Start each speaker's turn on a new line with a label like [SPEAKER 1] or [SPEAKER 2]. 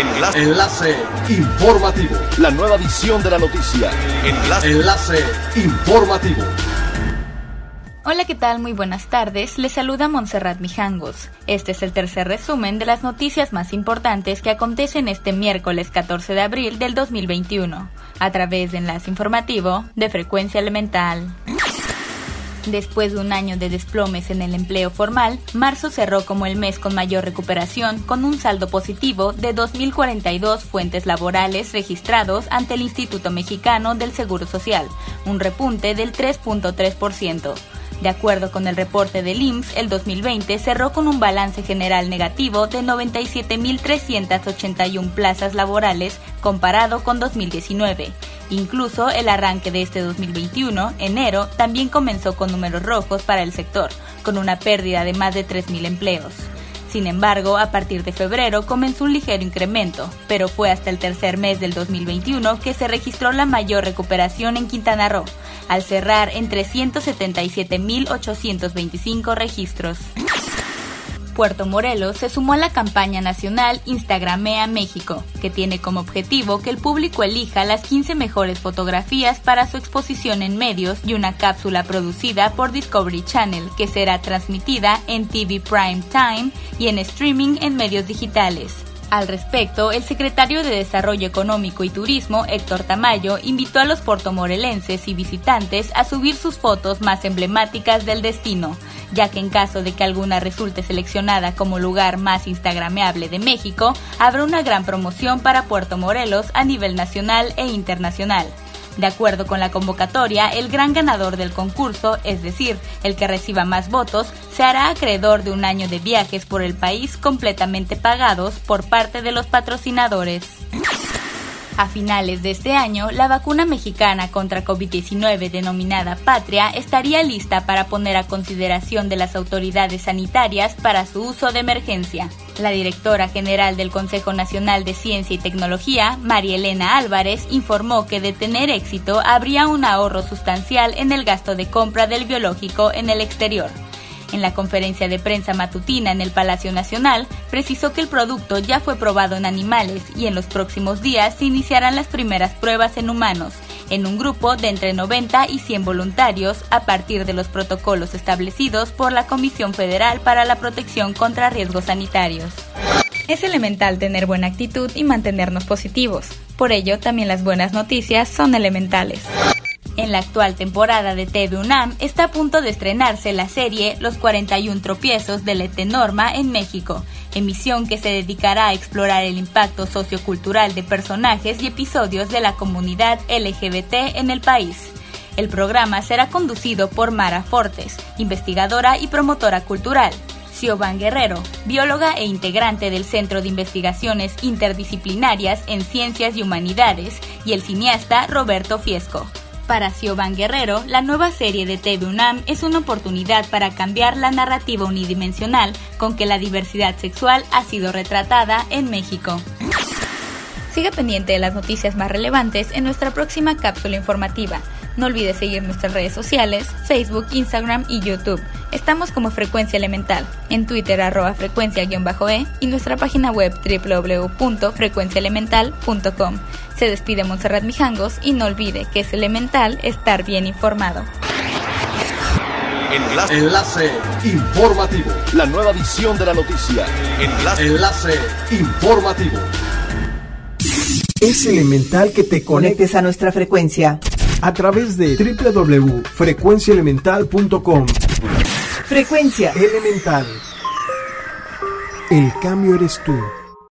[SPEAKER 1] Enlace. Enlace informativo.
[SPEAKER 2] La nueva edición de la noticia.
[SPEAKER 1] Enlace. Enlace informativo.
[SPEAKER 3] Hola, ¿qué tal? Muy buenas tardes. Les saluda Montserrat Mijangos. Este es el tercer resumen de las noticias más importantes que acontecen este miércoles 14 de abril del 2021, a través de Enlace Informativo de Frecuencia Elemental. Después de un año de desplomes en el empleo formal, marzo cerró como el mes con mayor recuperación, con un saldo positivo de 2.042 fuentes laborales registrados ante el Instituto Mexicano del Seguro Social, un repunte del 3.3%. De acuerdo con el reporte del IMSS, el 2020 cerró con un balance general negativo de 97.381 plazas laborales comparado con 2019. Incluso el arranque de este 2021, enero, también comenzó con números rojos para el sector, con una pérdida de más de 3.000 empleos. Sin embargo, a partir de febrero comenzó un ligero incremento, pero fue hasta el tercer mes del 2021 que se registró la mayor recuperación en Quintana Roo, al cerrar en 377.825 registros. Puerto Morelos se sumó a la campaña nacional Instagramea México, que tiene como objetivo que el público elija las 15 mejores fotografías para su exposición en medios y una cápsula producida por Discovery Channel que será transmitida en TV Prime Time y en streaming en medios digitales. Al respecto, el secretario de Desarrollo Económico y Turismo, Héctor Tamayo, invitó a los portomorelenses y visitantes a subir sus fotos más emblemáticas del destino, ya que en caso de que alguna resulte seleccionada como lugar más instagrameable de México, habrá una gran promoción para Puerto Morelos a nivel nacional e internacional. De acuerdo con la convocatoria, el gran ganador del concurso, es decir, el que reciba más votos, se hará acreedor de un año de viajes por el país completamente pagados por parte de los patrocinadores. A finales de este año, la vacuna mexicana contra COVID-19 denominada Patria estaría lista para poner a consideración de las autoridades sanitarias para su uso de emergencia. La directora general del Consejo Nacional de Ciencia y Tecnología, María Elena Álvarez, informó que de tener éxito habría un ahorro sustancial en el gasto de compra del biológico en el exterior. En la conferencia de prensa matutina en el Palacio Nacional, precisó que el producto ya fue probado en animales y en los próximos días se iniciarán las primeras pruebas en humanos, en un grupo de entre 90 y 100 voluntarios a partir de los protocolos establecidos por la Comisión Federal para la Protección contra Riesgos Sanitarios. Es elemental tener buena actitud y mantenernos positivos. Por ello, también las buenas noticias son elementales. En la actual temporada de TV UNAM está a punto de estrenarse la serie Los 41 tropiezos de la Norma en México, emisión que se dedicará a explorar el impacto sociocultural de personajes y episodios de la comunidad LGBT en el país. El programa será conducido por Mara Fortes, investigadora y promotora cultural, Siobhan Guerrero, bióloga e integrante del Centro de Investigaciones Interdisciplinarias en Ciencias y Humanidades, y el cineasta Roberto Fiesco. Para Siobhan Guerrero, la nueva serie de TV UNAM es una oportunidad para cambiar la narrativa unidimensional con que la diversidad sexual ha sido retratada en México. Siga pendiente de las noticias más relevantes en nuestra próxima cápsula informativa. No olvide seguir nuestras redes sociales, Facebook, Instagram y YouTube. Estamos como Frecuencia Elemental, en Twitter arroba frecuencia-e y nuestra página web www.frecuenciaelemental.com. Se despide Montserrat Mijangos y no olvide que es elemental estar bien informado.
[SPEAKER 1] Enlace. Enlace informativo.
[SPEAKER 2] La nueva edición de la noticia.
[SPEAKER 1] Enlace. Enlace informativo.
[SPEAKER 4] Es elemental que te conectes a nuestra frecuencia
[SPEAKER 5] a través de www.frecuenciaelemental.com.
[SPEAKER 4] Frecuencia
[SPEAKER 5] Elemental. El cambio eres tú.